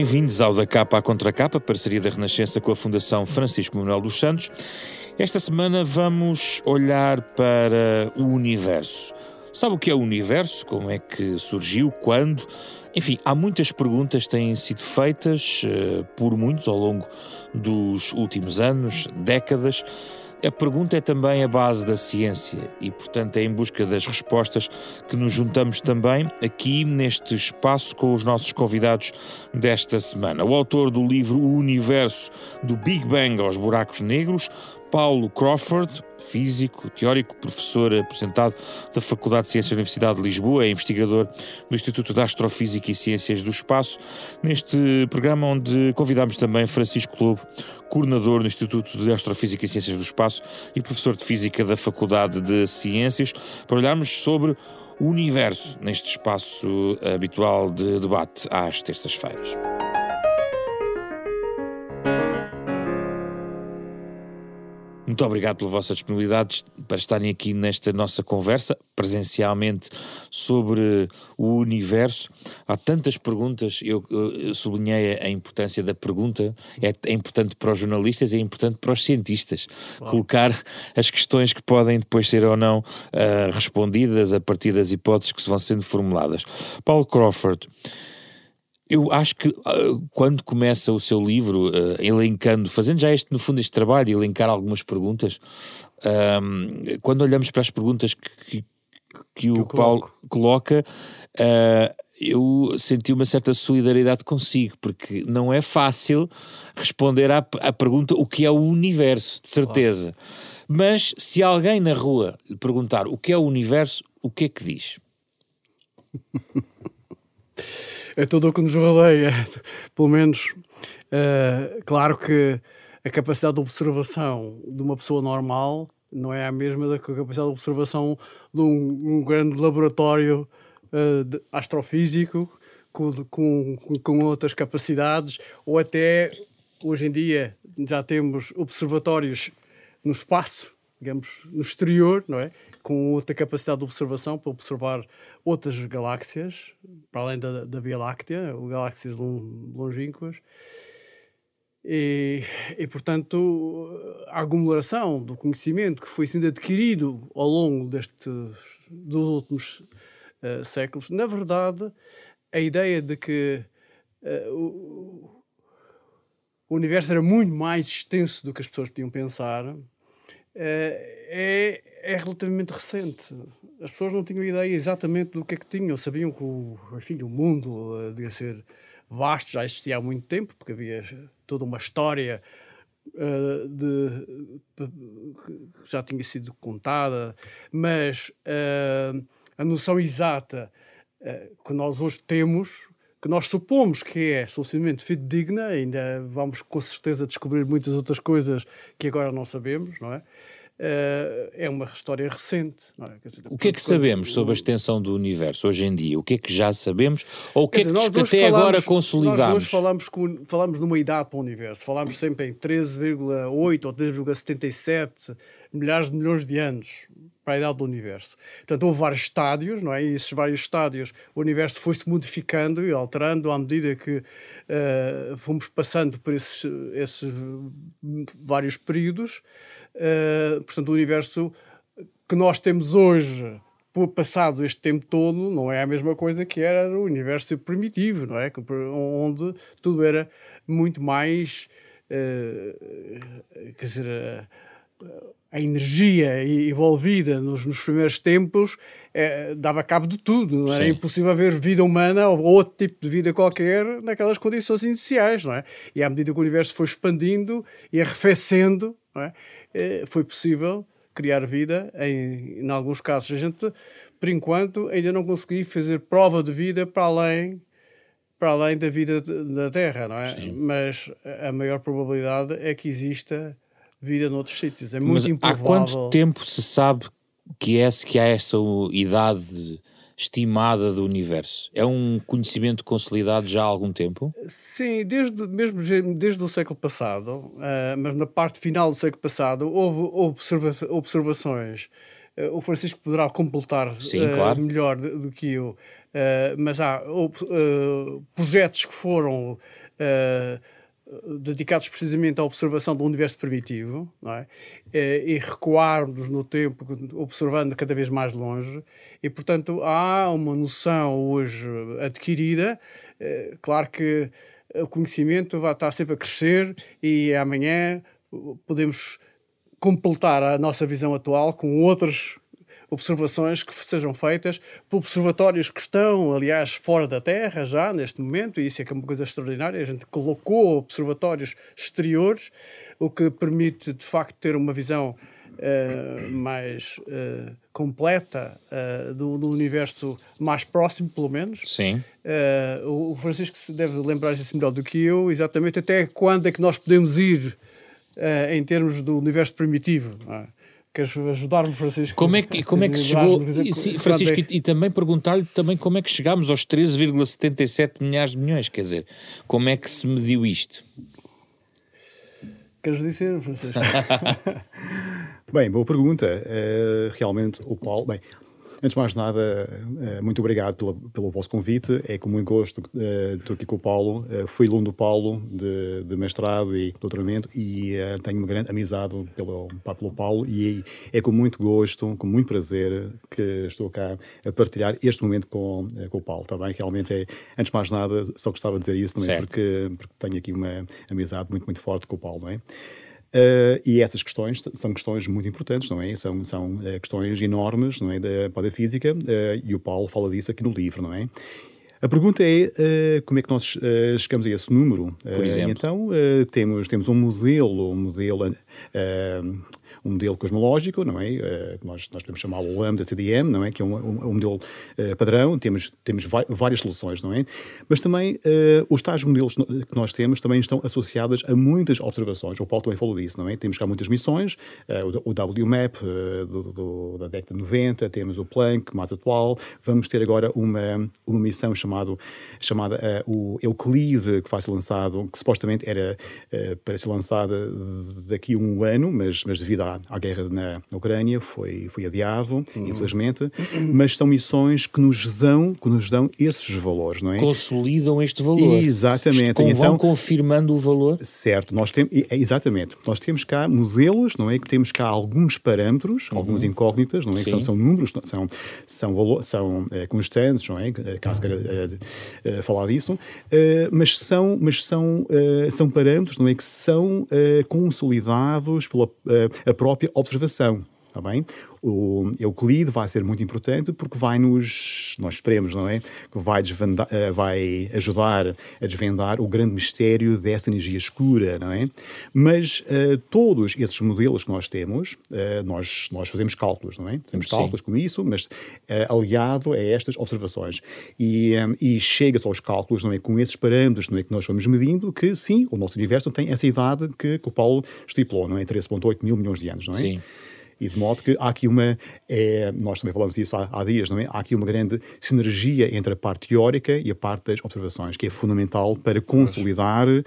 Bem-vindos ao Da Capa à Contra Capa, parceria da Renascença com a Fundação Francisco Manuel dos Santos. Esta semana vamos olhar para o universo. Sabe o que é o universo? Como é que surgiu? Quando? Enfim, há muitas perguntas que têm sido feitas uh, por muitos ao longo dos últimos anos, décadas. A pergunta é também a base da ciência e, portanto, é em busca das respostas que nos juntamos também aqui neste espaço com os nossos convidados desta semana. O autor do livro O Universo do Big Bang aos Buracos Negros, Paulo Crawford, físico, teórico, professor aposentado da Faculdade de Ciências da Universidade de Lisboa, é investigador do Instituto de Astrofísica e Ciências do Espaço. Neste programa, onde convidamos também Francisco Lobo, coordenador no Instituto de Astrofísica e Ciências do Espaço e professor de Física da Faculdade de Ciências, para olharmos sobre o universo neste espaço habitual de debate às terças-feiras. Muito obrigado pela vossa disponibilidade para estarem aqui nesta nossa conversa, presencialmente, sobre o universo. Há tantas perguntas, eu, eu sublinhei a importância da pergunta, é, é, importante para os jornalistas, é importante para os cientistas. Colocar as questões que podem depois ser ou não uh, respondidas a partir das hipóteses que se vão sendo formuladas. Paulo Crawford. Eu acho que uh, quando começa o seu livro, uh, elencando, fazendo já este, no fundo, este trabalho, elencar algumas perguntas, uh, quando olhamos para as perguntas que, que, que o Paulo coloca, uh, eu senti uma certa solidariedade consigo, porque não é fácil responder à, à pergunta o que é o universo, de certeza. Claro. Mas se alguém na rua lhe perguntar o que é o universo, o que é que diz? é tudo o que nos rodeia. Pelo menos, uh, claro que a capacidade de observação de uma pessoa normal não é a mesma da capacidade de observação de um, um grande laboratório uh, de astrofísico com, com, com outras capacidades, ou até hoje em dia já temos observatórios no espaço, digamos, no exterior, não é? Com outra capacidade de observação para observar outras galáxias, para além da, da Via Láctea, galáxias longínquas. E, e, portanto, a aglomeração do conhecimento que foi sendo adquirido ao longo destes dos últimos uh, séculos, na verdade, a ideia de que uh, o, o, universo era muito mais extenso do que as pessoas podiam pensar é, é relativamente recente. As pessoas não tinham ideia exatamente do que é que tinham, sabiam que o, enfim, o mundo uh, devia ser vasto, já existia há muito tempo, porque havia toda uma história uh, de, que já tinha sido contada, mas uh, a noção exata que nós hoje temos, que nós supomos que é suficientemente fidedigna, ainda vamos com certeza descobrir muitas outras coisas que agora não sabemos, não é? Uh, é uma história recente. É? Dizer, o que é que sabemos sobre a extensão do universo hoje em dia? O que é que já sabemos? Ou o que é que, dizer, que até falamos, agora consolidamos? Nós hoje falamos, com, falamos numa idade para o universo. Falamos sempre em 13,8 ou 3,77 milhares de milhões de anos para a idade do universo. Portanto, houve vários estádios, não é? E esses vários estádios, o universo foi-se modificando e alterando à medida que uh, fomos passando por esses, esses vários períodos. Uh, portanto, o universo que nós temos hoje, passado este tempo todo, não é a mesma coisa que era o universo primitivo, não é? Onde tudo era muito mais. Uh, quer dizer. Uh, a energia envolvida nos, nos primeiros tempos é, dava cabo de tudo. Não era Sim. impossível haver vida humana ou outro tipo de vida qualquer naquelas condições iniciais. Não é? E à medida que o universo foi expandindo e arrefecendo, é? É, foi possível criar vida em, em alguns casos. A gente, por enquanto, ainda não conseguiu fazer prova de vida para além para além da vida da Terra, não é? Sim. Mas a maior probabilidade é que exista vida noutros sítios. É muito Mas improvável. Há quanto tempo se sabe que, é, que há essa idade estimada do universo? É um conhecimento consolidado já há algum tempo? Sim, desde, mesmo desde o século passado, uh, mas na parte final do século passado, houve observa observações. Uh, o Francisco poderá completar Sim, uh, claro. melhor do, do, que eu, mas há projetos que foram dedicados precisamente à observação do universo primitivo, é? e recuarmos no tempo, observando cada vez mais longe, e portanto há uma noção hoje adquirida, claro que o conhecimento vai estar sempre a crescer e amanhã podemos completar a nossa visão atual com outras observações que sejam feitas por observatórios que estão, aliás, fora da Terra já neste momento, e isso é que é uma coisa extraordinária. A gente colocou observatórios exteriores, o que permite de facto ter uma visão uh, mais uh, completa uh, do, do, universo mais próximo, pelo menos. Sim. o Francisco se deve lembrar disso melhor do que eu, exatamente até quando é que nós podemos ir em termos do universo primitivo. É? Queres ajudar-me, Francisco? Como é que, como é que chegou? E, sim, Francisco, e, e também perguntar-lhe também como é que chegámos aos 13,77 milhares de milhões, quer dizer, como é que se mediu isto? Queres dizer, Francisco? bem, boa pergunta. Uh, realmente, o Paulo. Bem, Antes de mais nada, eh, muito obrigado pelo, pelo vosso convite. É com muito gosto uh, estou aqui com o Paulo. Uh, fui aluno do Paulo de, de mestrado e doutoramento e tenho uma grande amizade pelo, pelo Paulo e é com muito gosto, com muito prazer que estou cá a partilhar este momento com, com o Paulo. Está bem? Realmente é, antes de mais nada, só gostava de dizer isso também porque, porque tenho aqui uma amizade muito, muito forte com o Paulo, não é? Uh, e essas questões são questões muito importantes, não é? São, são uh, questões enormes, não é? Da, da física, uh, e o Paulo fala disso aqui no livro, não é? A pergunta é como é que nós chegamos a esse número? Por exemplo? então, temos, temos um modelo, um modelo um modelo cosmológico, não é? Uh, nós, nós podemos chamá-lo lambda CDM, não é? Que é um, um, um modelo uh, padrão, temos, temos várias soluções, não é? Mas também uh, os tais modelos que nós temos também estão associados a muitas observações. O Paulo também falou disso, não é? Temos cá muitas missões, o, o WMAP do, do, da década de 90, temos o Planck, mais atual, vamos ter agora uma, uma missão chamado, chamada o Euclide, que vai ser lançado, que supostamente era para ser lançada daqui a um ano, mas, mas devido à à, guerra na, Ucrânia, foi, foi adiado, uhum. infelizmente, uhum. mas são missões que nos dão, que nos dão esses valores, não é? Consolidam este valor. Exatamente. Com, então, vão confirmando o valor. Certo, nós temos, exatamente, nós temos cá modelos, não é? Que temos cá alguns parâmetros, uhum. algumas incógnitas, não é? Que são, são, números, são, são, valor, são é, constantes, não é? Caso queira é, falar disso, mas são, mas são, são parâmetros, não é? Que são consolidados pela própria observação. Está bem? O Euclide vai ser muito importante porque vai nos, nós esperemos, não é? Que vai, desvendar, eh, vai ajudar a desvendar o grande mistério dessa energia escura, não é? Mas uh, todos esses modelos que nós temos, uh, nós, nós fazemos cálculos, não é? Fazemos cálculos Sim. com isso, mas uh, aliado a estas observações. E, um, e chega-se aos cálculos, não é? Com esses parâmetros, não é? Que nós vamos medindo, que sim, o nosso universo tem essa idade que, que o Paulo estipulou, não é? 13,8 mil milhões de anos, não é? Sim. E de modo que há aqui uma, é, nós também falamos disso há, há, dias, não é? Há aqui uma grande sinergia entre a parte teórica e a parte das observações, que é fundamental para consolidar uh,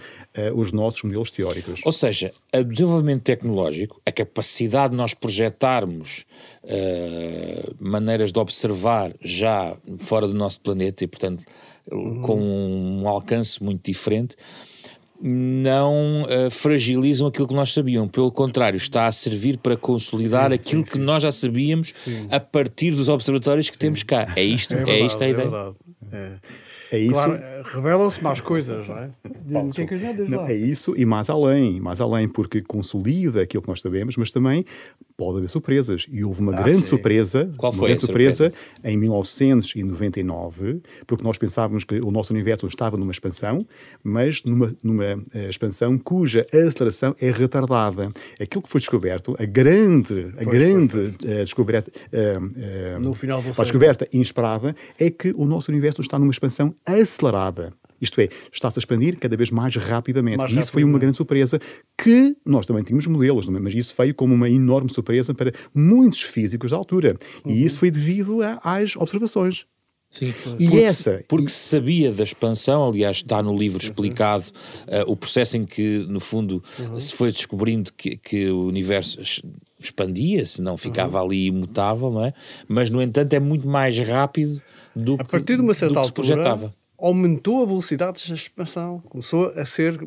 os nossos modelos teóricos. Ou seja, o desenvolvimento tecnológico, a capacidade de nós projetarmos uh, maneiras de observar já fora do nosso planeta e, portanto, com um alcance muito diferente, não uh, fragilizam aquilo que nós sabíamos. Pelo contrário, está a servir para consolidar sim, aquilo sim, que sim. nós já sabíamos a partir dos observatórios que temos cá. É isto, é, verdade, é isto a ideia. É é isso. Claro, revelam-se mais coisas, não é? Que é, não, é isso e mais além, mais além, porque consolida aquilo que nós sabemos, mas também pode haver surpresas. E houve uma ah, grande sim. surpresa, Qual foi grande surpresa? surpresa em 1999, porque nós pensávamos que o nosso universo estava numa expansão, mas numa, numa uh, expansão cuja aceleração é retardada. Aquilo que foi descoberto, a grande, a grande uh, descoberta, uh, no final a descoberta inesperada, é que o nosso universo está numa expansão acelerada. Isto é, está-se a expandir cada vez mais rapidamente. Mais e isso foi uma grande surpresa que nós também tínhamos modelos, é? mas isso veio como uma enorme surpresa para muitos físicos da altura. Uhum. E isso foi devido a, às observações. Sim, e porque, essa porque se sabia da expansão, aliás está no livro explicado uh, o processo em que no fundo uhum. se foi descobrindo que, que o universo expandia-se, não ficava uhum. ali imutável, não é? Mas no entanto é muito mais rápido do a partir de uma certa altura, projetava. Aumentou a velocidade de expansão. Começou a ser.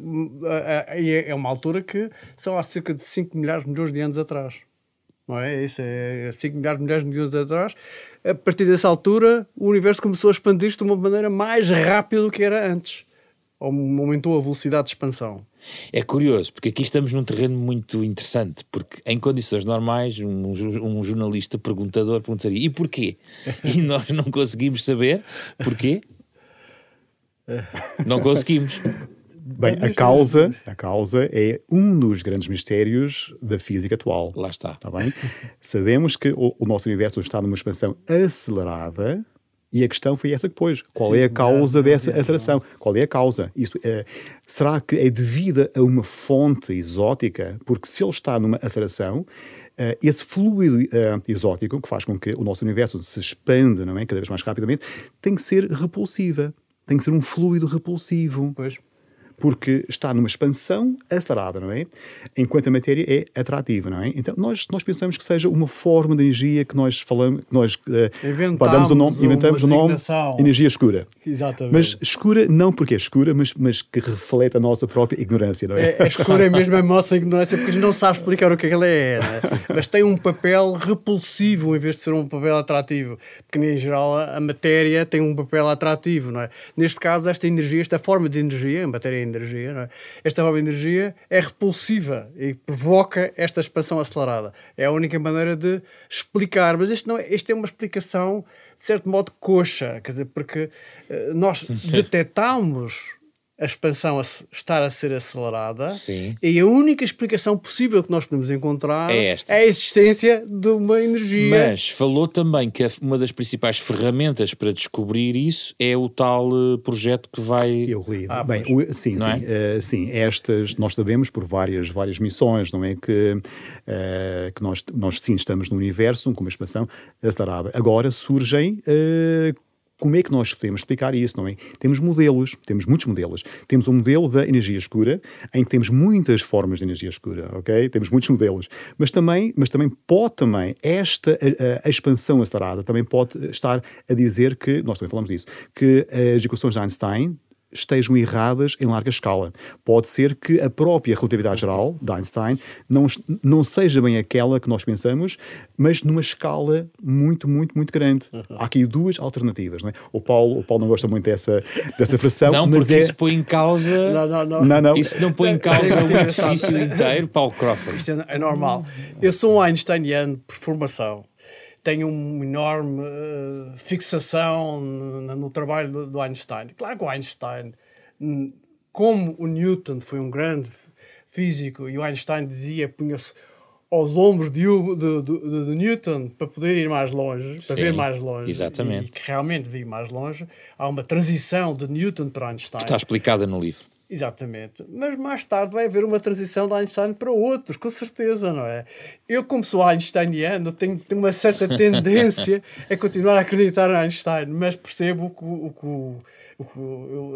E é uma altura que são há cerca de 5 milhares de milhões de anos atrás. Não é? Isso é 5 milhares de milhões de anos atrás. A partir dessa altura, o universo começou a expandir-se de uma maneira mais rápida do que era antes. Aumentou a velocidade de expansão. É curioso, porque aqui estamos num terreno muito interessante, porque em condições normais, um, um jornalista perguntador perguntaria e porquê? E nós não conseguimos saber porquê. Não conseguimos. Bem, a causa, a causa é um dos grandes mistérios da física atual. Lá está. Está bem? Sabemos que o, o nosso universo está numa expansão acelerada, e a questão foi essa que pôs. Qual Sim, é a causa dessa atração? Qual é a causa? Isto, é, será que é devida a uma fonte exótica? Porque se ele está numa aceleração, uh, esse fluido uh, exótico, que faz com que o nosso universo se expanda não é? cada vez mais rapidamente, tem que ser repulsiva. Tem que ser um fluido repulsivo. Pois porque está numa expansão acelerada, não é? Enquanto a matéria é atrativa, não é? Então nós, nós pensamos que seja uma forma de energia que nós falamos, que nós uh, damos o nome, inventamos o nome energia escura. Exatamente. Mas escura não porque é escura, mas, mas que reflete a nossa própria ignorância, não é? É, é escura é mesmo a nossa ignorância porque a gente não sabe explicar o que, é que ela é, é? mas tem um papel repulsivo em vez de ser um papel atrativo, porque em geral a, a matéria tem um papel atrativo, não é? Neste caso esta energia, esta forma de energia, a matéria energia, não é? esta nova energia é repulsiva e provoca esta expansão acelerada. É a única maneira de explicar, mas isto, não é, isto é uma explicação de certo modo coxa, quer dizer, porque uh, nós detectamos a expansão a estar a ser acelerada Sim. e a única explicação possível que nós podemos encontrar é, esta. é a existência de uma energia. Mas falou também que uma das principais ferramentas para descobrir isso é o tal uh, projeto que vai. Eu li. Ah, Bem, o, sim, sim, é? uh, sim. Estas nós sabemos por várias, várias missões, não é? Que, uh, que nós, nós sim estamos no universo com uma expansão acelerada. Agora surgem como é que nós podemos explicar isso, não é? Temos modelos, temos muitos modelos. Temos um modelo da energia escura, em que temos muitas formas de energia escura, ok? Temos muitos modelos. Mas também, mas também pode também, esta a, a expansão acelerada também pode estar a dizer que, nós também falamos disso, que as equações de Einstein estejam erradas em larga escala. Pode ser que a própria relatividade geral de Einstein não, não seja bem aquela que nós pensamos, mas numa escala muito, muito, muito grande. Uhum. Há aqui duas alternativas. Não é? o, Paulo, o Paulo não gosta muito dessa, dessa fração. Não, mas porque é... isso põe em causa. Não, não, não. não, não. Isso não põe em causa o edifício inteiro, Paulo Crawford. Isto é, é normal. Eu sou um Einsteiniano por formação tenho uma enorme uh, fixação no, no trabalho do, do, Einstein. Claro que o Einstein, como o Newton foi um grande físico e o Einstein dizia, punha-se aos ombros de, de, de, de, Newton para poder ir mais longe, para Sim, ver mais longe. Exatamente. E que realmente vi mais longe. Há uma transição de Newton para Einstein. Que está explicada no livro. Exatamente. Mas mais tarde vai haver uma transição de Einstein para outros, com certeza, não é? Eu, como sou einsteiniano, tenho, tenho uma certa tendência a continuar a acreditar em Einstein, mas percebo o que o, que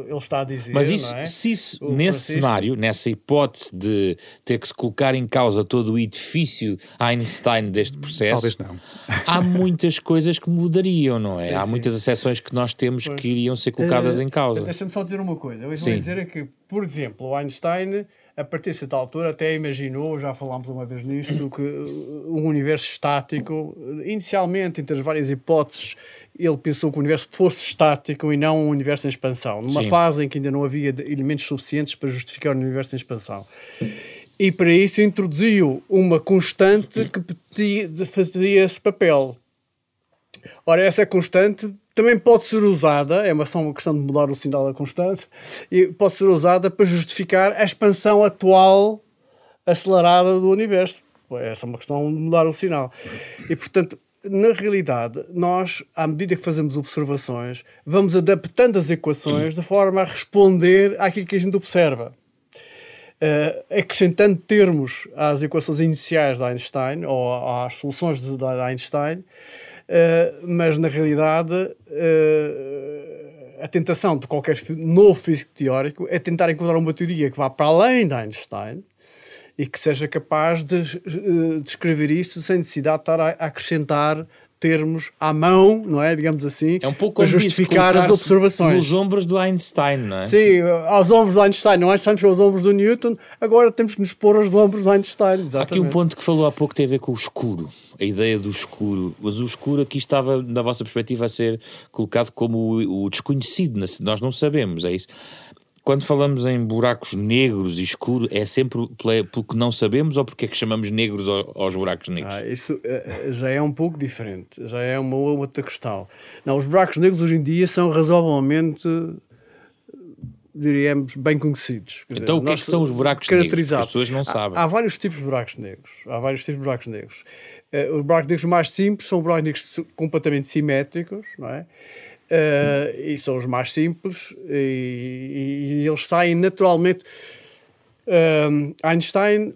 ele está a dizer. Mas isso, é? se isso, nesse cenário, nessa hipótese de ter que se colocar em causa todo o edifício Einstein deste processo, Talvez não. há muitas coisas que mudariam, não é? Sim, há sim. muitas acessões que nós temos pois. que iriam ser colocadas uh, em causa. Deixa-me só dizer uma coisa. Eu vou dizer é que, por exemplo, o Einstein a partir de certa altura até imaginou, já falámos uma vez nisto, que um universo estático, inicialmente, entre as várias hipóteses, ele pensou que o universo fosse estático e não um universo em expansão, numa Sim. fase em que ainda não havia elementos suficientes para justificar o um universo em expansão. E para isso introduziu uma constante que fazia esse papel. Ora, essa constante também pode ser usada, é só uma questão de mudar o sinal da constante, e pode ser usada para justificar a expansão atual acelerada do universo. Essa é uma questão de mudar o sinal. E, portanto, na realidade, nós, à medida que fazemos observações, vamos adaptando as equações de forma a responder àquilo que a gente observa. Uh, acrescentando termos às equações iniciais de Einstein ou às soluções de Einstein, uh, mas na realidade uh, a tentação de qualquer novo físico teórico é tentar encontrar uma teoria que vá para além de Einstein e que seja capaz de descrever isso sem necessidade de estar a acrescentar termos à mão, não é? Digamos assim, é um pouco para justificar as observações. Nos ombros do Einstein, não é? Sim, aos ombros do Einstein. Não Einstein foi aos ombros do Newton, agora temos que nos pôr aos ombros do Einstein. Exatamente. Há aqui um ponto que falou há pouco que tem a ver com o escuro, a ideia do escuro. Mas o escuro aqui estava, na vossa perspectiva, a ser colocado como o, o desconhecido. Nós não sabemos, é isso quando falamos em buracos negros e escuros, é sempre porque não sabemos ou porque é que chamamos negros aos buracos negros? Ah, isso uh, já é um pouco diferente, já é uma outra questão. Não, os buracos negros hoje em dia são razoavelmente, diríamos, bem conhecidos. Quer então, dizer, o que é que são os buracos negros? as pessoas não sabem. Há, há, vários tipos de buracos negros. Há vários tipos de buracos negros. Uh, os negros mais simples são negros completamente simétricos, não é? Uh, e são os mais simples e, e eles saem naturalmente. Uh, Einstein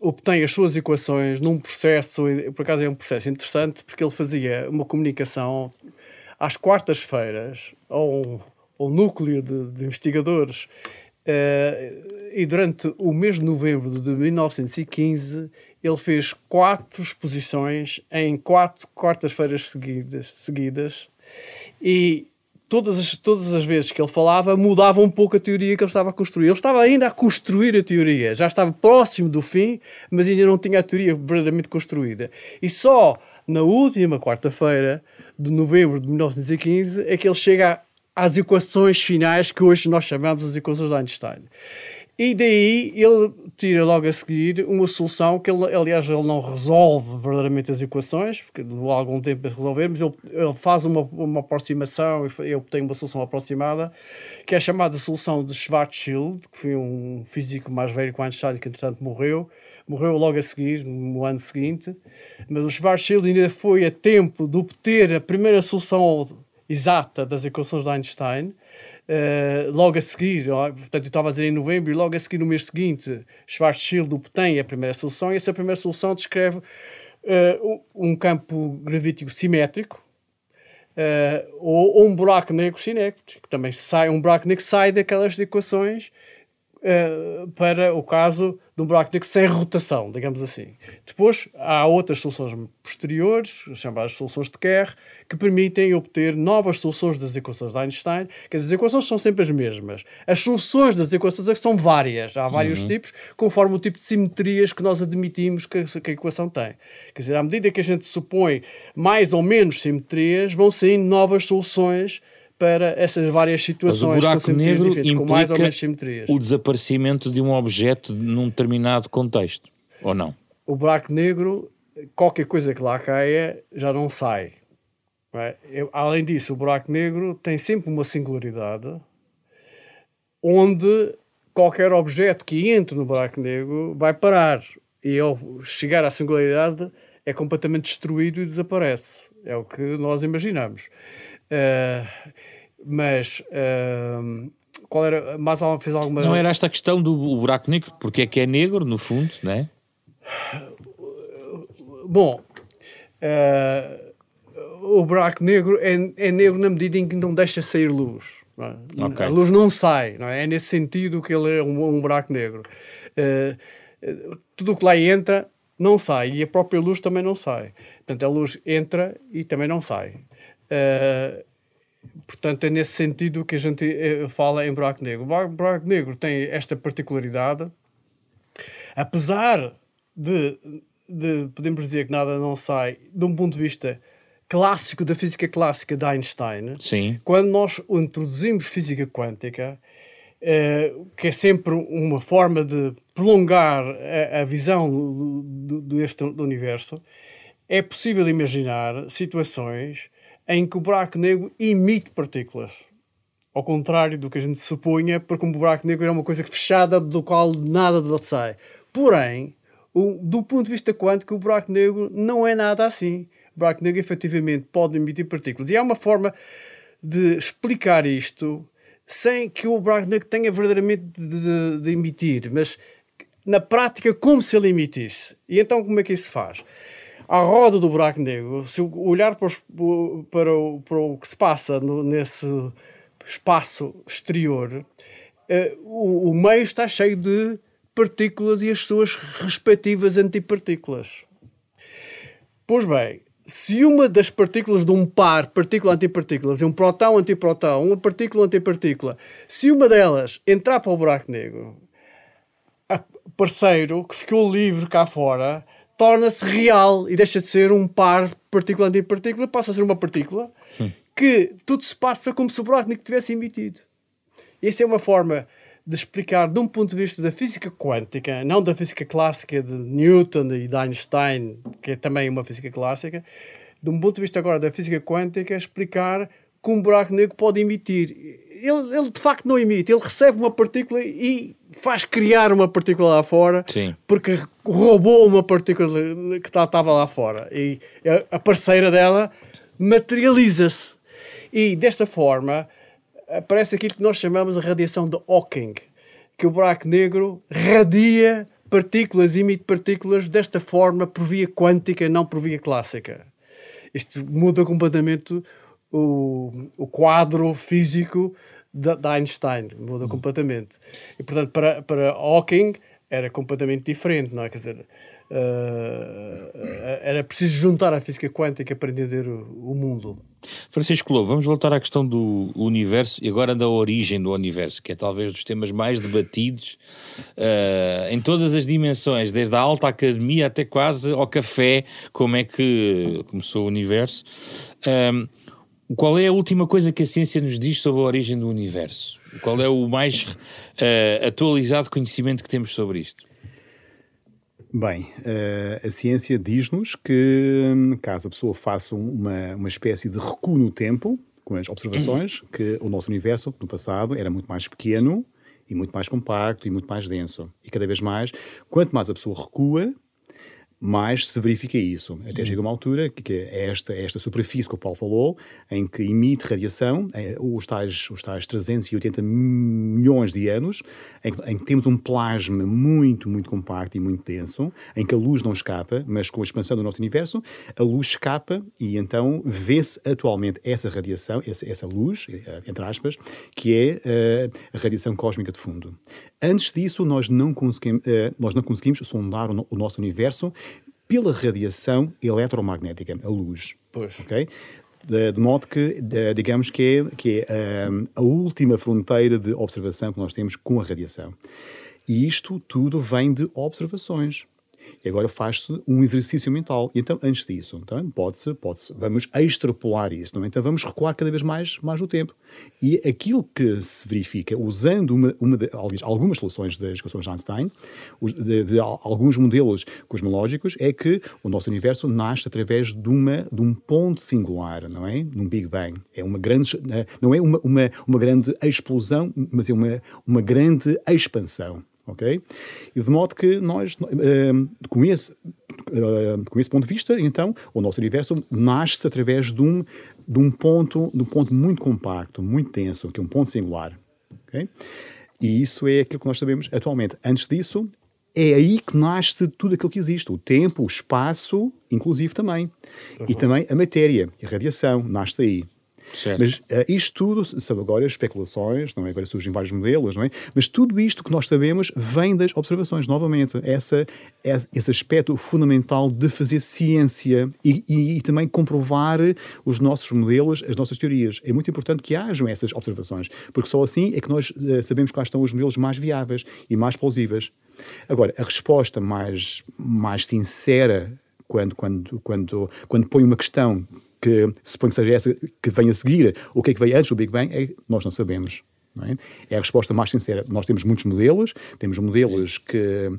obtém as suas equações num processo, por acaso é um processo interessante, porque ele fazia uma comunicação às quartas-feiras ao, ao núcleo de, de investigadores uh, e durante o mês de novembro de 1915 ele fez quatro exposições em quatro quartas-feiras seguidas, seguidas e todas as, todas as vezes que ele falava mudava um pouco a teoria que ele estava a construir. Ele estava ainda a construir a teoria, já estava próximo do fim, mas ainda não tinha a teoria verdadeiramente construída. E só na última quarta-feira de novembro de 1915 é que ele chega às equações finais que hoje nós chamamos as equações de Einstein. E daí ele tira logo a seguir uma solução que, ele, aliás, ele não resolve verdadeiramente as equações, porque levou algum tempo a resolver, mas ele, ele faz uma, uma aproximação e tem uma solução aproximada, que é a chamada solução de Schwarzschild, que foi um físico mais velho que Einstein, que entretanto morreu. Morreu logo a seguir, no ano seguinte. Mas o Schwarzschild ainda foi a tempo de obter a primeira solução exata das equações de Einstein Uh, logo a seguir, portanto, eu estava a dizer em novembro, e logo a seguir, no mês seguinte, Schwarzschild obtém a primeira solução, e essa primeira solução descreve uh, um campo gravítico simétrico, uh, ou, ou, um buraco negro cinético, que também sai, um buraco negro sai daquelas equações uh, para o caso de um buraco negro sem rotação, digamos assim. Depois há outras soluções posteriores, chamadas soluções de Kerr, que permitem obter novas soluções das equações de Einstein. Quer dizer, as equações são sempre as mesmas. As soluções das equações é são várias, há vários uhum. tipos, conforme o tipo de simetrias que nós admitimos que, que a equação tem. Quer dizer, à medida que a gente supõe mais ou menos simetrias, vão saindo novas soluções para essas várias situações Mas o buraco negro com mais ou menos simetrias. o desaparecimento de um objeto num determinado contexto, ou não? O buraco negro, qualquer coisa que lá caia, já não sai. Não é? Eu, além disso, o buraco negro tem sempre uma singularidade onde qualquer objeto que entre no buraco negro vai parar e ao chegar à singularidade é completamente destruído e desaparece. É o que nós imaginamos. Uh, mas uh, qual era? Mais alguma fez alguma. Não era esta questão do buraco negro, porque é que é negro, no fundo, não é? Bom, uh, o buraco negro é, é negro na medida em que não deixa sair luz. É? Okay. A luz não sai, não é? é nesse sentido que ele é um, um buraco negro. Tudo o que lá entra não sai e a própria luz também não sai. Portanto, a luz entra e também não sai. Uh, portanto, é nesse sentido que a gente uh, fala em buraco negro. O buraco negro tem esta particularidade, apesar de, de podemos dizer que nada não sai de um ponto de vista clássico da física clássica de Einstein, Sim. quando nós introduzimos física quântica, uh, que é sempre uma forma de prolongar a, a visão do, do, deste do universo, é possível imaginar situações em que o buraco negro emite partículas. Ao contrário do que a gente supunha, porque um buraco negro é uma coisa fechada do qual nada sai. Porém, o, do ponto de vista quântico, o buraco negro não é nada assim. O buraco negro efetivamente pode emitir partículas. E há uma forma de explicar isto sem que o buraco negro tenha verdadeiramente de, de, de emitir, mas na prática como se ele emitisse. E então como é que isso se faz? À roda do buraco negro, se olhar para, os, para, o, para o que se passa no, nesse espaço exterior, uh, o, o, meio está cheio de partículas e as suas respectivas antipartículas. Pois bem, se uma das partículas de um par, partícula-antipartícula, de um próton-antiprotão, uma partícula-antipartícula, se uma delas entrar para o buraco negro, parceiro que ficou livre cá fora torna-se real e deixa de ser um par partícula-antipartícula, passa a ser uma partícula Sim. que tudo se passa como se o negro tivesse emitido. E essa é uma forma de explicar de um ponto de vista da física quântica, não da física clássica de Newton e de Einstein, que é também uma física clássica, de um ponto de vista agora da física quântica, explicar que um buraco negro pode emitir. Ele, ele de facto não emite, ele recebe uma partícula e faz criar uma partícula lá fora, Sim. porque roubou uma partícula que estava lá fora. E a parceira dela materializa-se. E desta forma aparece aquilo que nós chamamos de radiação de Hawking, que o buraco negro radia partículas, emite partículas desta forma por via quântica, não por via clássica. Isto muda completamente o, o quadro físico de, de Einstein, muda completamente. E, portanto, para, para Hawking era completamente diferente, não é? Quer dizer, Uh, era preciso juntar a física quântica para entender o, o mundo. Francisco Lobo, vamos voltar à questão do universo e agora da origem do universo, que é talvez dos temas mais debatidos uh, em todas as dimensões, desde a alta academia até quase ao café, como é que começou o universo. Qual é a última coisa que a ciência nos diz sobre a origem do universo? Qual é o mais uh, atualizado conhecimento que temos sobre isto? Bem, uh, a ciência diz-nos que, hum, caso a pessoa faça uma, uma espécie de recuo no tempo, com as observações, que o nosso universo, no passado, era muito mais pequeno e muito mais compacto e muito mais denso. E cada vez mais, quanto mais a pessoa recua, mais se verifica isso. Até chega uma altura que é esta, esta superfície que o Paulo falou, em que emite radiação, é, os, tais, os tais 380 milhões de anos, em, em, que temos um plasma muito, muito compacto e muito denso, em que a luz não escapa, mas com a expansão do nosso universo, a luz escapa e então vê-se atualmente essa radiação, essa, essa luz, eh, entre aspas, que é uh, a radiação cósmica de fundo. Antes disso, nós não conseguimos, uh, nós não conseguimos sondar o, o nosso universo pela radiação eletromagnética, a luz. Pois. Okay? De, de, modo que, de, digamos que é, que é um, a última fronteira de observação que nós temos com a radiação. E isto tudo vem de observações. E agora faz-se um exercício mental. E então, antes disso, então, pode-se, pode-se, vamos extrapolar isso, não é? Então, vamos recuar cada vez mais, mais no tempo. E aquilo que se verifica, usando uma, uma de, algumas soluções das equações de Einstein, de, de, alguns modelos cosmológicos, é que o nosso universo nasce através de, uma, de um ponto singular, não é? Num Big Bang. É uma grande, não é uma, uma, uma grande explosão, mas é uma, uma grande expansão ok? E de modo que nós, uh, com, esse, uh, com esse ponto de vista, então, o nosso universo nasce através de um, de um ponto, de um ponto muito compacto, muito denso, que é um ponto singular, ok? E isso é aquilo que nós sabemos atualmente. Antes disso, é aí que nasce tudo aquilo que existe. O tempo, o espaço, inclusive também. Uhum. E também a matéria, a radiação, nasce daí. Certo. Mas uh, isto tudo são agora especulações, não é? Agora surgem vários modelos, não é? Mas tudo isto que nós sabemos vem das observações, novamente. Essa, esse aspecto fundamental de fazer ciência e, e, e, também comprovar os nossos modelos, as nossas teorias. É muito importante que hajam essas observações, porque só assim é que nós uh, sabemos quais estão os modelos mais viáveis e mais plausíveis. Agora, a resposta mais, mais sincera quando, quando, quando, quando põe uma questão que suponho que seja essa que vem a seguir, o que é que veio antes do Big Bang, é, nós não sabemos. É? é? a resposta mais sincera. Nós temos muitos modelos, temos modelos que,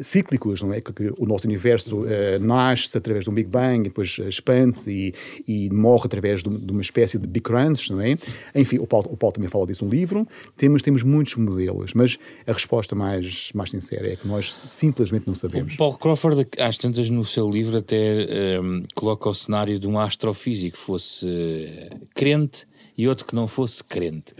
cíclicos, não é? Que, que o nosso universo uh, nasce através de um Big Bang, depois expande-se e, e, morre através de, de, uma espécie de Big Crunch, não é? Enfim, o Paulo, o Paulo, também fala disso no livro. Temos, temos muitos modelos, mas a resposta mais, mais sincera é que nós simplesmente não sabemos. O Paulo Crawford, às tantas no seu livro, até um, coloca o cenário de um astrofísico que fosse crente e outro que não fosse crente.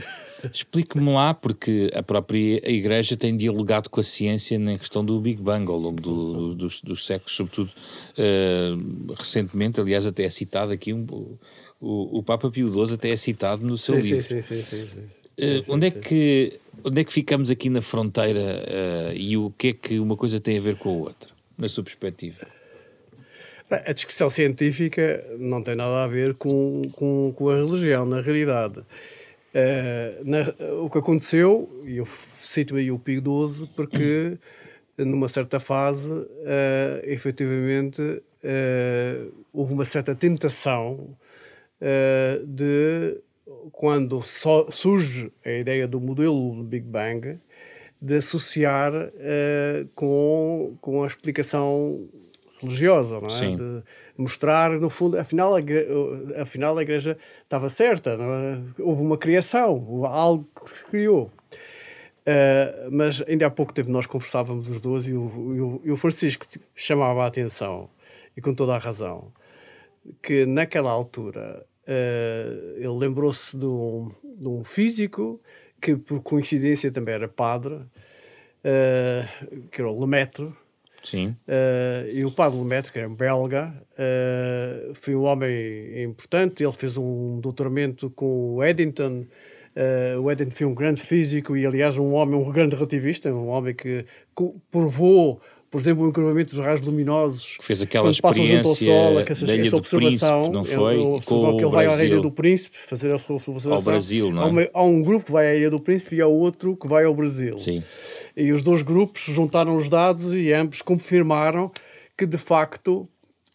Explique-me lá, porque a própria Igreja tem dialogado com a ciência na questão do Big Bang ao longo do, do, dos, dos, séculos, sobretudo uh, recentemente. Aliás, até é citado aqui um, o, o Papa Pio XII, até é citado no seu sim, livro. Sim, sim, sim. sim, Uh, onde, é que, onde é que ficamos aqui na fronteira uh, e o que é que uma coisa tem a ver com a outra, na sua perspectiva? A discussão científica não tem nada a ver com, com, com a religião, na realidade. Uh, na, o que aconteceu, e eu cito aí o Pio XII, porque numa certa fase, uh, efetivamente, uh, houve uma certa tentação uh, de, quando so, surge a ideia do modelo do Big Bang, de associar com, com a explicação religiosa, não é? Sim. De mostrar, no fundo, afinal a, afinal a igreja estava certa, é? houve uma criação, algo que se criou. Uh, mas ainda há pouco tempo nós conversávamos os dois e o, e o, Francisco chamava a atenção, e com toda a razão, que naquela altura uh, ele lembrou-se de, um, de um, físico que por coincidência também era padre, uh, que era o Lemaitre, Sim. Uh, e o padre Lemaitre, que era belga, uh, foi um homem importante. Ele fez um doutoramento com o Eddington, Uh, o Eden foi um grande físico e, aliás, um homem, um grande relativista, um homem que provou, por exemplo, o encurvamento dos raios luminosos. Que fez aquela experiência Sol, essa, da essa observação. Príncipe, não foi? Ele, com que ele vai à Ilha do Príncipe fazer a observação. Ao Brasil, não é? Há, um grupo que vai à Ilha do Príncipe e há outro que vai ao Brasil. Sim. E os dois grupos juntaram os dados e ambos confirmaram que, de facto,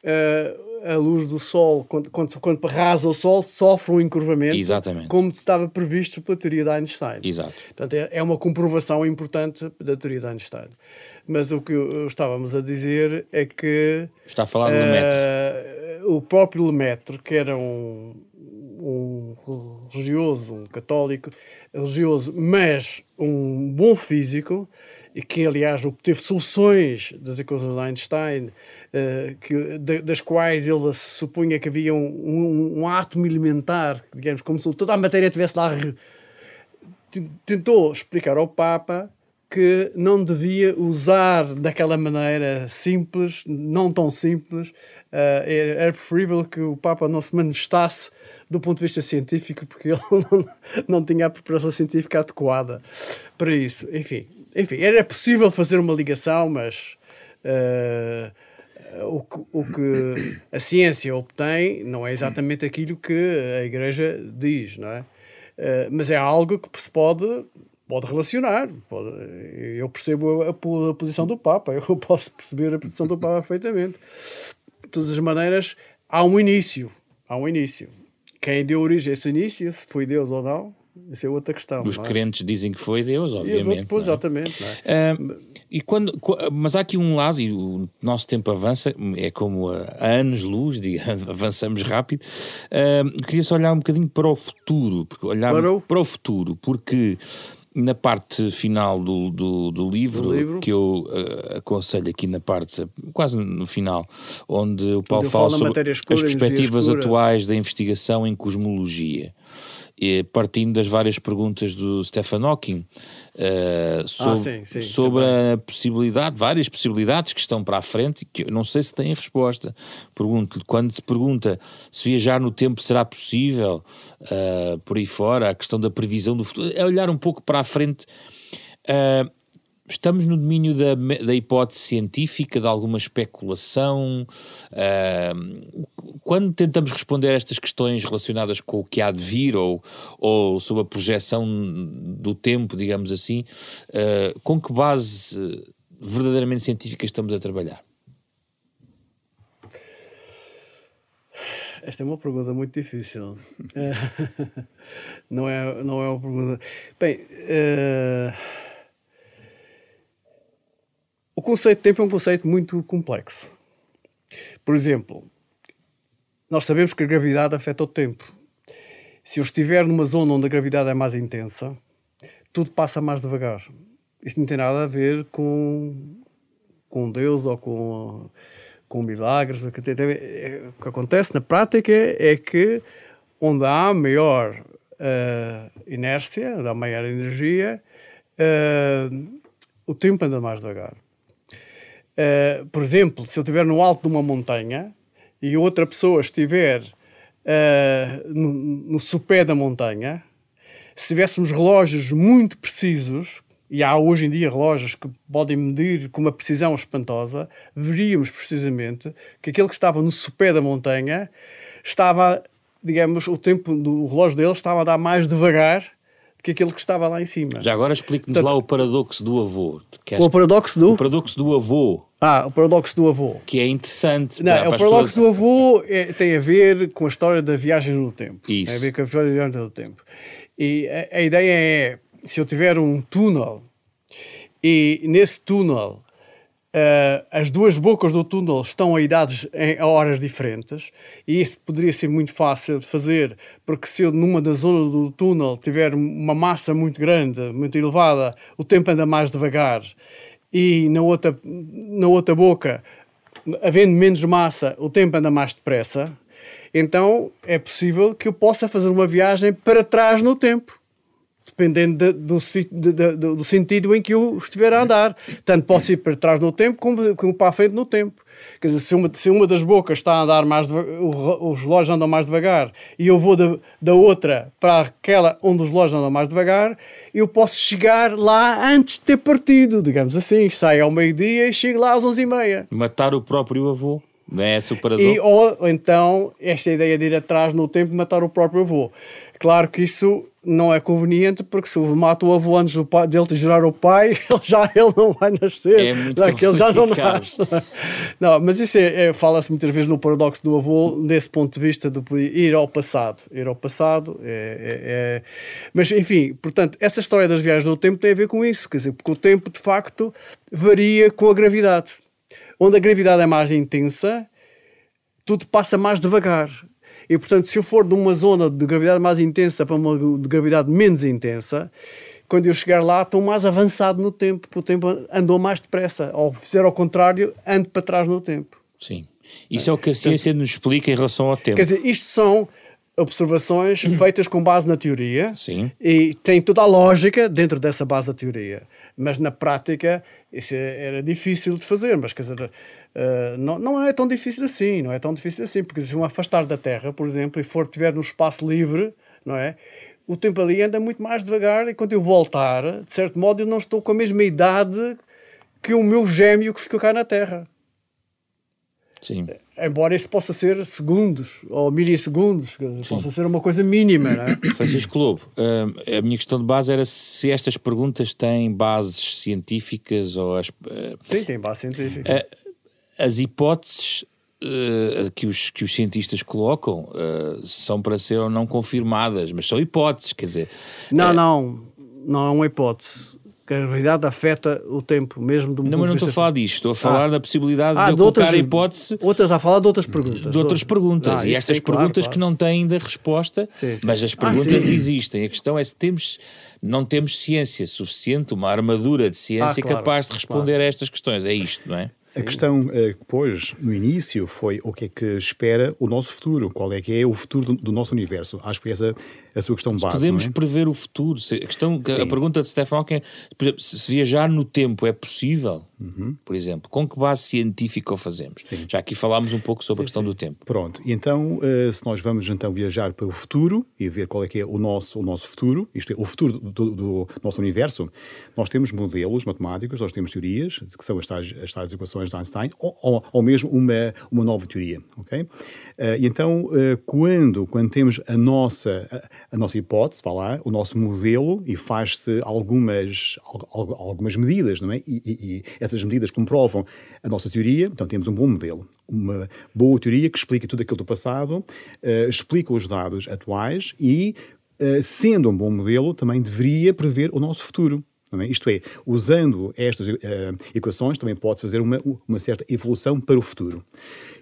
uh, a luz do Sol, quando, quando, quando rasa o Sol, sofre um encurvamento, Exatamente. como estava previsto pela teoria de Einstein. Exato. Portanto, é, é uma comprovação importante da teoria de Einstein. Mas o que estávamos a dizer é que... Está a falar do uh, Lemaitre. O próprio Lemaitre, que era um, um religioso, um católico religioso, mas um bom físico, e que, aliás, obteve soluções das equações de Einstein, uh, que, de, das quais ele supunha que havia um, um, um, átomo elementar, digamos, como se toda a matéria estivesse lá. Tentou explicar ao Papa que não devia usar daquela maneira simples, não tão simples. Uh, era preferível que o Papa não se manifestasse do ponto de vista científico, porque ele não, não tinha a preparação científica adequada para isso. Enfim, enfim, era possível fazer uma ligação, mas uh, o, que, o que a ciência obtém não é exatamente aquilo que a Igreja diz, não é? Uh, mas é algo que se pode, pode relacionar. Pode, eu percebo a, a, posição do Papa, eu posso perceber a posição do Papa perfeitamente. Todas as maneiras, há um início. Há um início. Quem deu origem a esse início, se foi Deus ou não, isso é outra questão. Os é? crentes dizem que foi Deus, obviamente. Pois, é? exatamente. É? Uh, e quando, mas há aqui um lado, e o nosso tempo avança, é como a, anos-luz, avançamos rápido. Uh, queria só olhar um bocadinho para o futuro, porque olhar para o, para o futuro, porque na parte final do, do, do, livro, do livro, que eu uh, aconselho aqui na parte, quase no final, onde o Paulo fala sobre escura, as perspectivas atuais da investigação em cosmologia partindo das várias perguntas do Stephen Hawking uh, sobre, ah, sim, sim, sobre a possibilidade, várias possibilidades que estão para a frente, que eu não sei se têm resposta. Pergunto-lhe, quando se pergunta se viajar no tempo será possível, uh, por aí fora, a questão da previsão do futuro, é olhar um pouco para a frente. Uh, estamos no domínio da, da hipótese científica, de alguma especulação. Uh, quando tentamos responder a estas questões relacionadas com o que há de vir ou, ou sobre a projeção do tempo, digamos assim, uh, com que base verdadeiramente científica estamos a trabalhar? Esta é uma pergunta muito difícil. não, é, não é uma pergunta. Bem. Uh o conceito de tempo é um conceito muito complexo. Por exemplo, nós sabemos que a gravidade afeta o tempo. Se eu estiver numa zona onde a gravidade é mais intensa, tudo passa mais devagar. Isso não tem nada a ver com, com Deus ou com, com milagres. O que, o que acontece na prática é que onde há maior uh, inércia, onde há maior energia, uh, o tempo anda mais devagar. Uh, por exemplo, se eu estiver no alto de uma montanha e outra pessoa estiver uh, no, no sopé da montanha, se tivéssemos relógios muito precisos, e há hoje em dia relógios que podem medir com uma precisão espantosa, veríamos precisamente que aquele que estava no sopé da montanha estava, digamos, o tempo do relógio dele estava a dar mais devagar que aquele que estava lá em cima. Já agora explique-nos lá o paradoxo do avô. o paradoxo do? O paradoxo do avô. Ah, o paradoxo do avô. Que é interessante. Não, para, para o paradoxo pessoas... do avô é, tem a ver com a história da viagem no tempo. Isso. Tem a ver com a história da viagem no tempo. E a, a ideia é, se eu tiver um túnel e nesse túnel Uh, as duas bocas do túnel estão aidadas em horas diferentes e isso poderia ser muito fácil de fazer, porque se eu numa da zona do túnel tiver uma massa muito grande, muito elevada, o tempo anda mais devagar e na outra, na outra boca, havendo menos massa, o tempo anda mais depressa, então é possível que eu possa fazer uma viagem para trás no tempo dependendo de, do, de, do, sentido em que eu estiver a andar. Tanto posso ir para trás no tempo como, como para a frente no tempo. Quer dizer, se uma, se uma das bocas está a andar mais devagar, os relógios andam mais devagar e eu vou da, da outra para aquela onde os relógios andam mais devagar, eu posso chegar lá antes de ter partido, digamos assim. Saio ao meio-dia e chego lá às 11h30. Matar o próprio avô. Não é? E, ou então, esta ideia de ir atrás no tempo matar o próprio avô. Claro que isso não é conveniente porque se mata o avô antes do pai, dele te gerar o pai, ele já ele não vai nascer. É muito ele já não nasce. Não, mas isso é, é fala-se muitas vezes no paradoxo do avô, desse ponto de vista do ir ao passado. Ir ao passado é, é, é, Mas, enfim, portanto, essa história das viagens do tempo tem a ver com isso, quer dizer, porque o tempo, de facto, varia com a gravidade. Onde a gravidade é mais intensa, tudo passa mais devagar. E, portanto, se eu for de uma zona de gravidade mais intensa para uma de gravidade menos intensa, quando eu chegar lá, estou mais avançado no tempo, porque o tempo andou mais depressa. Ou fizer ao contrário, ando para trás no tempo. Sim. Isso é o que a ciência nos explica em relação ao tempo. Quer dizer, isto são observações feitas com base na teoria Sim. e tem toda a lógica dentro dessa base da teoria. Mas na prática isso é, era difícil de fazer, mas quer dizer, uh, não, não é tão difícil assim, não é tão difícil assim, porque se eu me afastar da Terra, por exemplo, e for tiver no espaço livre, não é? O tempo ali anda muito mais devagar e quando eu voltar, de certo modo, eu não estou com a mesma idade que o meu gêmeo que ficou cá na Terra. Sim. Embora isso possa ser segundos ou milissegundos, possa ser uma coisa mínima. Não é? Francisco Lobo, hum, a minha questão de base era se estas perguntas têm bases científicas ou as. Uh, Sim, têm base científica. Uh, as hipóteses uh, que, os, que os cientistas colocam são para ser ou não confirmadas, mas são hipóteses, quer dizer. Não, não, não é uma hipótese que a realidade afeta o tempo mesmo do Não, mas não estou a falar disto, estou a falar ah. da possibilidade ah, de, de colocar outras, a hipótese. Outras a falar de outras perguntas. De outras perguntas. Ah, e estas sim, perguntas claro, que não têm ainda resposta, sim, sim. mas as ah, perguntas existem. A questão é se temos, não temos ciência suficiente, uma armadura de ciência ah, claro, capaz de responder claro. a estas questões. É isto, não é? A questão eh, que pôs no início foi o que é que espera o nosso futuro, qual é que é o futuro do, do nosso universo. Acho que essa é a sua questão básica. Podemos é? prever o futuro. A, questão, a pergunta de Stephen Hawking é, por exemplo, se viajar no tempo é possível, uhum. por exemplo, com que base científica o fazemos? Sim. Já aqui falámos um pouco sobre sim, a questão sim. do tempo. Pronto, e então, uh, se nós vamos então viajar para o futuro e ver qual é que é o nosso, o nosso futuro, isto é, o futuro do, do, do nosso universo, nós temos modelos matemáticos, nós temos teorias, que são as tais, as tais equações de Einstein, ou, ou, ou mesmo uma, uma nova teoria, ok? Uh, e então, uh, quando, quando temos a nossa, a, nossa hipótese, vá lá, o nosso modelo, e faz-se algumas, algumas medidas, não é? E, e, e, essas medidas comprovam a nossa teoria, então temos um bom modelo, uma boa teoria que explica tudo aquilo do passado, uh, explica os dados atuais e, sendo um bom modelo, também deveria prever o nosso futuro. É? Isto é, usando estas uh, equações, também pode fazer uma, uma certa evolução para o futuro.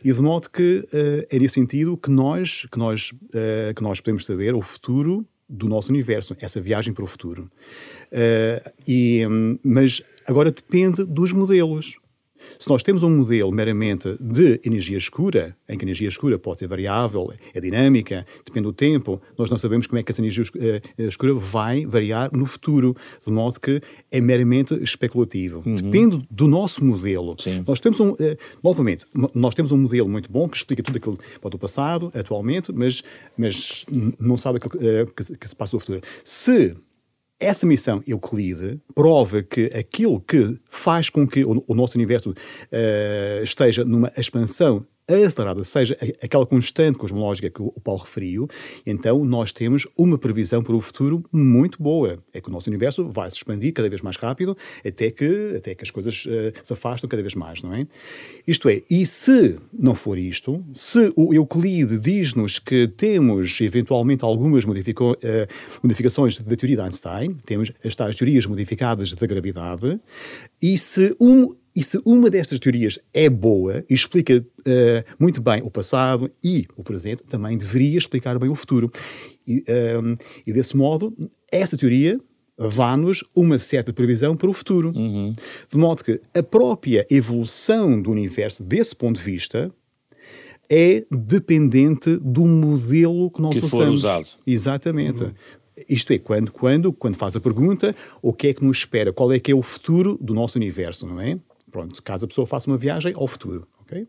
E de modo que uh, é nesse sentido que nós, que, nós, uh, que nós podemos saber o futuro do nosso universo, essa viagem para o futuro. e, um, mas agora depende dos modelos. Se nós temos um modelo meramente de energia escura, em que a energia escura pode ser variável, é dinâmica, depende do tempo, nós não sabemos como é que essa energia eh, escura vai variar no futuro, de modo que é meramente especulativo. Uhum. Depende do nosso modelo. Sim. Nós temos um, eh, novamente, nós temos um modelo muito bom que explica tudo aquilo do passado, atualmente, mas, mas não sabe o que, eh, que, que se passa no futuro. Se essa missão Euclide prova que aquilo que faz com que o, o nosso universo uh, esteja numa expansão acelerada seja aquela constante cosmológica que o Paulo referiu, então nós temos uma previsão para o futuro muito boa. É que o nosso universo vai se expandir cada vez mais rápido até que, até que as coisas uh, se afastam cada vez mais, não é? Isto é, e se não for isto, se o Euclide diz-nos que temos eventualmente algumas uh, modificações da teoria de Einstein, temos as tais teorias modificadas da gravidade, e se um e se uma destas teorias é boa e explica uh, muito bem o passado e o presente, também deveria explicar bem o futuro. E, ehm, e desse modo, essa teoria vá-nos uma certa previsão para o futuro. Uhum. De modo que a própria evolução do universo, desse ponto de vista, é dependente do modelo que nós que usamos. usado. Exatamente. Uhum. Isto é, quando, quando, quando faz a pergunta, o que é que nos espera? Qual é que é o futuro do nosso universo, não é? Pronto, caso a pessoa faça uma viagem ao futuro, ok?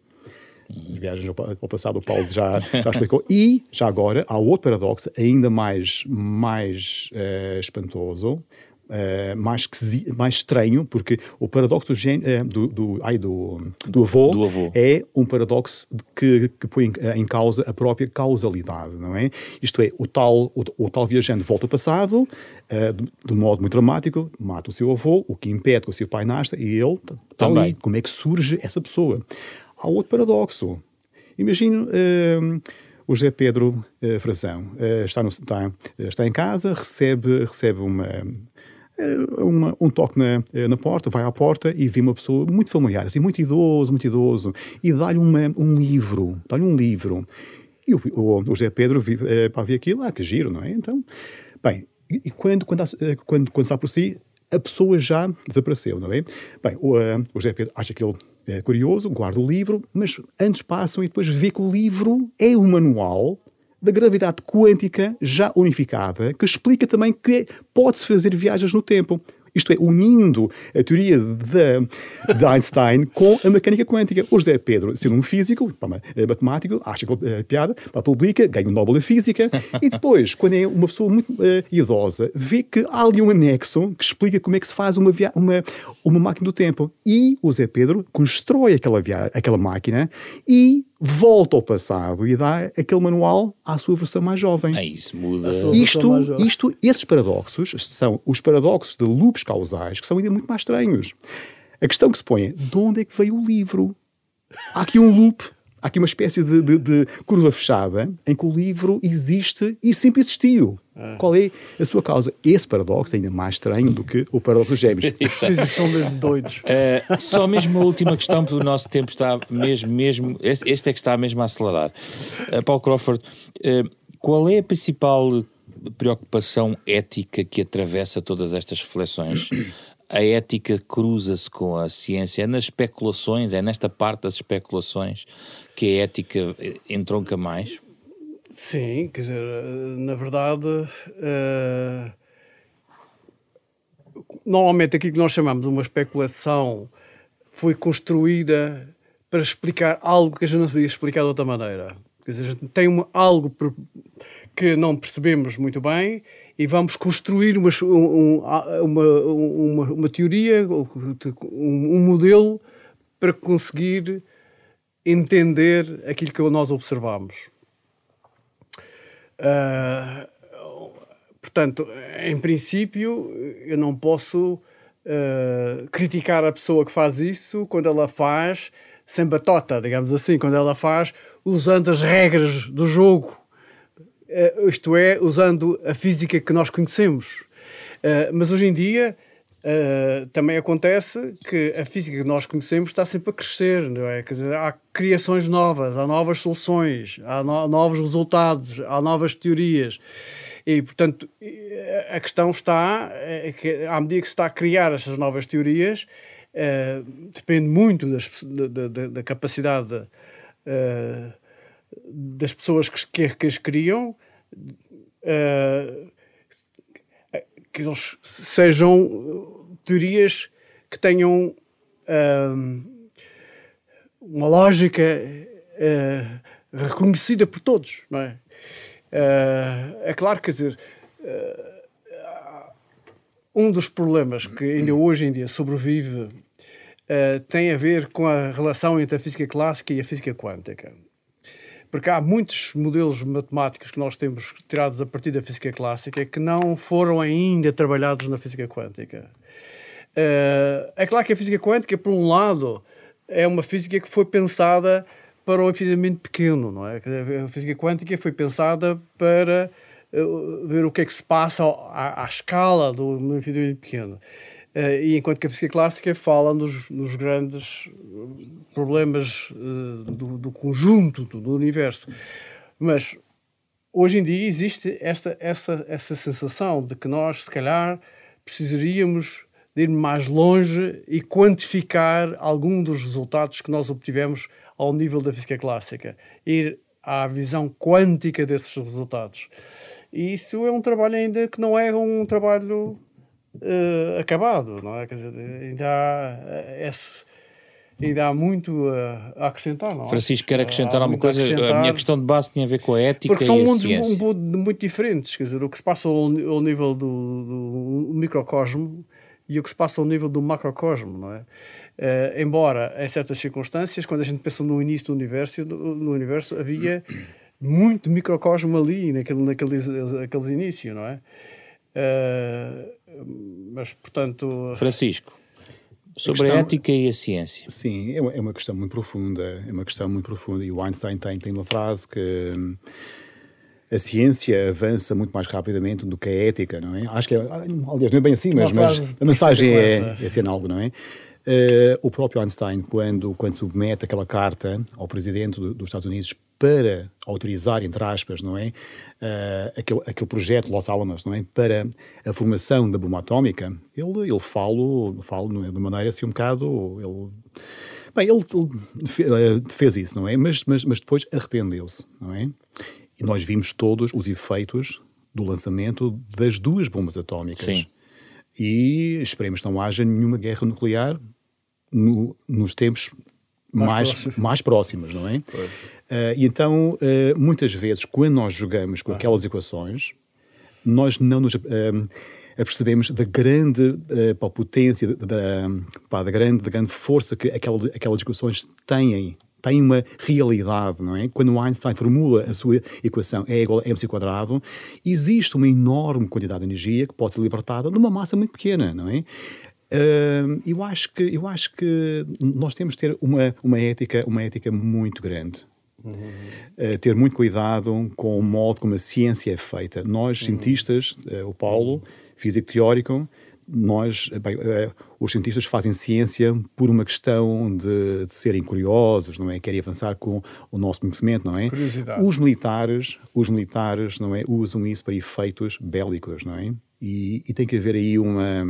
As viagens ao passado, o Paulo já, já explicou. E, já agora, há outro paradoxo ainda mais, mais uh, espantoso, Uh, mais, mais estranho, porque o paradoxo do, uh, do, do, ai, do, do, avô do, avô é um paradoxo que, que põe em, em, causa a própria causalidade, não é? Isto é, o tal, o, o tal viajante volta ao passado, uh, de, de, modo muito dramático, mata o seu avô, o que impede que o seu pai nasça, e ele está ali. Como é que surge essa pessoa? Há outro paradoxo. Imagino o José Pedro uh, Frazão uh, está, no, está, está, em casa, recebe, recebe uma, eh, uma, um toque na, eh, na porta, vai à porta e vê uma pessoa muito familiar, assim, muito idoso, muito idoso, e dá-lhe um livro, dá-lhe um livro. E o, o, o José Pedro é, pá, vê aquilo, ah, que giro, não é? Então, bem, e, quando, quando, quando, quando está por si, a pessoa já desapareceu, não é? Bem, o, o José Pedro acha aquilo é curioso, guarda o livro, mas antes passam e depois vê que o livro é um manual da gravidade quântica já unificada, que explica também que pode-se fazer viagens no tempo. Isto é, unindo a teoria de, de Einstein com a mecânica quântica. O José Pedro, sendo um físico, é matemático, acha que é piada, publica, ganha o Nobel de Física, e depois, quando é uma pessoa muito uh, idosa, vê que há ali um anexo que explica como é que se faz uma, uma, uma máquina do tempo. E o José Pedro constrói aquela, aquela máquina e volta ao passado e dá aquele manual à sua versão mais jovem. É isso, muda. Isto, isto, esses paradoxos são os paradoxos de loops causais que são ainda muito mais estranhos. A questão que se põe é, de onde é que veio o livro? Há aqui um loop há aqui uma espécie de, de, de, curva fechada em que o livro existe e sempre existiu. Ah. Qual é a sua causa? Esse paradoxo é ainda mais estranho do que o paradoxo dos gêmeos. Os físicos são mesmo doidos. Uh, só mesmo a última questão, porque o nosso tempo está mesmo, mesmo este, este é que está mesmo a acelerar. Uh, Paulo Crawford, uh, qual é a principal preocupação ética que atravessa todas estas reflexões? a ética cruza-se com a ciência? É nas especulações, é nesta parte das especulações que a ética entronca mais? Sim, quer dizer, na verdade, uh, normalmente aquilo que nós chamamos de uma especulação foi construída para explicar algo que a gente não sabia explicar de outra maneira. Quer dizer, a gente tem uma, algo que não percebemos muito bem e vamos construir uma, uma, uma, uma teoria, um, modelo para conseguir entender aquilo que nós observamos. Uh, portanto, em princípio, eu não posso uh, criticar a pessoa que faz isso quando ela faz sem batota, digamos assim, quando ela faz usando as regras do jogo uh, isto é, usando a física que nós conhecemos. Mas hoje em dia uh, também acontece que a física que nós conhecemos está sempre a crescer, não é? Quer dizer, há criações novas, há novas soluções, há no novos resultados, há novas teorias. E, portanto, a questão está é que, à medida que se está a criar estas novas teorias, uh, depende muito das, da, da, da, capacidade uh, das pessoas que, que, que as criam que eles sejam teorias que tenham uh, uma lógica uh, reconhecida por todos, não é? é claro, quer dizer, um dos problemas que ainda hoje em dia sobrevive uh, tem a ver com a relação entre a física clássica e a física quântica. Porque há muitos modelos matemáticos que nós temos tirados a partir da física clássica que não foram ainda trabalhados na física quântica. Uh, é claro que a física quântica, por um lado, é uma física que foi pensada para o infinitamente pequeno, não é? A física quântica foi pensada para uh, ver o que é que se passa à, à escala do infinitamente pequeno. Uh, e enquanto que a física clássica fala nos, nos grandes problemas uh, do, do, conjunto do, universo. Mas hoje em dia existe esta, essa, essa sensação de que nós, se calhar, precisaríamos de ir mais longe e quantificar algum dos resultados que nós obtivemos ao nível da física clássica, ir à visão quântica desses resultados. E isso é um trabalho ainda que não é um trabalho uh, acabado, não é? Quer dizer, ainda há eh, esse ainda há muito a, acrescentar. Não? Francisco, quer acrescentar há alguma coisa? Acrescentar, a minha questão de base tinha a ver com a ética porque são e mundos ciência. muito diferentes. Quer dizer, o que se passa ao, ao nível do, do microcosmo e o que se passa ao nível do macrocosmo, não é? Uh, embora, em certas circunstâncias, quando a gente pensa no início do universo, no universo havia muito microcosmo ali, naquele, naqueles, naqueles inícios, não é? Uh, mas, portanto... Francisco, sobre a, questão, a, ética e a ciência. Sim, é uma, é uma questão muito profunda, é uma questão muito profunda, e o Einstein tem, tem uma frase que a ciência avança muito mais rapidamente do que a ética, não é? Acho que, é, aliás, não é bem assim, mas, mas a mensagem é, é esse análogos, não é? Uh, o próprio Einstein, quando, quando submete aquela carta ao presidente do, dos Estados Unidos para autorizar, entre aspas, não é, uh, aquele, aquele projeto Los Alamos, não é, para a formação da bomba atómica, ele, ele fala, fala é, de maneira assim um bocado, ele, bem, ele, ele fez isso, não é, mas, mas, mas depois arrependeu-se, não é, e nós vimos todos os efeitos do lançamento das duas bombas atómicas. Sim. E esperemos que não haja nenhuma guerra nuclear no, nos tempos mais, mais, mais, próximos, não é? Uh, e então, uh, muitas vezes, quando nós jogamos com ah. aquelas equações, nós não nos uh, apercebemos da grande potência, da, da, da, grande, da grande força que aquela, aquelas equações têm tem uma realidade, não é? Quando Einstein formula a sua equação E igual a mc quadrado, existe uma enorme quantidade de energia que pode ser libertada numa massa muito pequena, não é? Uh, eu acho que eu acho que nós temos de ter uma uma ética uma ética muito grande uhum. uh, ter muito cuidado com o modo como a ciência é feita nós uhum. cientistas uh, o Paulo físico teórico nós, bem, eh, os cientistas fazem ciência por uma questão de, de, serem curiosos, não é? Querem avançar com o nosso conhecimento, não é? Curiosidade. Os militares, os militares, não é? Usam isso para efeitos bélicos, não é? E, e tem que haver aí uma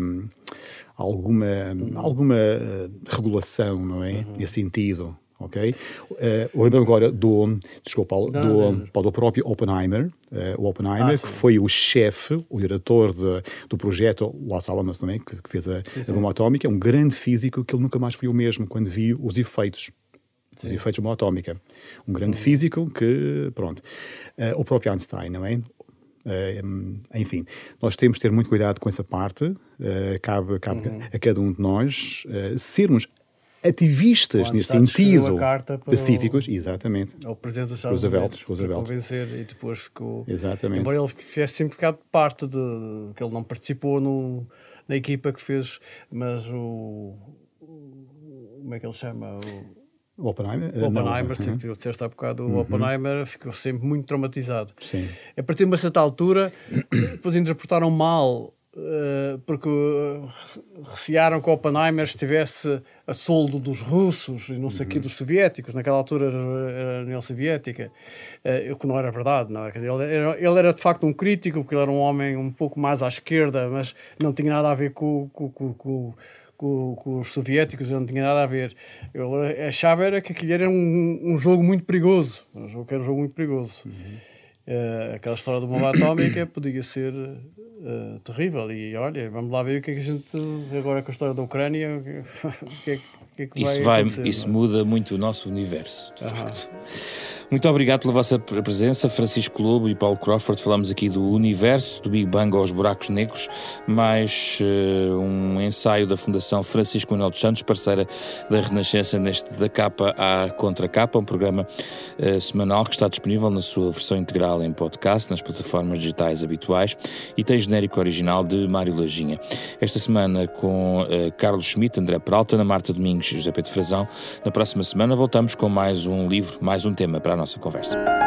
alguma alguma eh, regulação, não é? Uhum. Nesse sentido, ok? Uh, lembro agora do, desculpa, do, do, do próprio Oppenheimer, uh, o Oppenheimer, ah, que foi o chefe, o diretor de, do projeto Los Alamos também, que, que fez a, sim, a bomba atómica, um grande físico que ele nunca mais foi o mesmo quando viu os efeitos os efeitos da bomba atómica. Um grande uhum. físico que, pronto. Uh, o próprio Einstein, não é? Uh, enfim, nós temos de ter muito cuidado com essa parte. Uh, cabe, cabe uhum. a cada um de nós sermos ativistas nesse sentido pacíficos, exatamente. Ao presidente dos Estados Roosevelt, Unidos, Roosevelt. convencer e depois ficou... Exatamente. Embora ele tivesse sempre ficado parte de... que ele não participou no, na equipa que fez, mas o... como é que ele chama? O, Oppenheimer? O Oppenheimer, sim, uhum. disseste há bocado, o uhum. Oppenheimer ficou sempre muito traumatizado. Sim. A partir de uma certa altura, depois interpretaram mal Uh, porque recearam que Oppenheimer estivesse a soldo dos russos e não sei uhum. que dos soviéticos, naquela altura era a União Soviética, uh, o que não era verdade. Não é? ele, era, ele era de facto um crítico, porque ele era um homem um pouco mais à esquerda, mas não tinha nada a ver com, com, com, com com, com, os soviéticos, não tinha nada a ver. Eu achava era que aquilo era um, um jogo muito perigoso, um jogo que era um jogo muito perigoso. Uhum. Uh, aquela história da bomba atómica podia ser uh, terrível. E olha, vamos lá ver o que é que a gente, agora com a história da Ucrânia, o que, é, que, é que isso vai, vai Isso muda muito o nosso universo, de facto. Muito obrigado pela vossa presença, Francisco Lobo e Paulo Crawford. Falamos aqui do universo, do Big Bang aos buracos negros, mais uh, um ensaio da Fundação Francisco Manuel dos Santos, parceira da Renascença, neste da capa à contracapa, um programa uh, semanal que está disponível na sua versão integral em podcast, nas plataformas digitais habituais e tem genérico original de Mário Lajinha. Esta semana com uh, Carlos Schmidt, André Peralta, Ana Marta Domingos e José Pedro Frazão. Na próxima semana voltamos com mais um livro, mais um tema para a nossa conversa.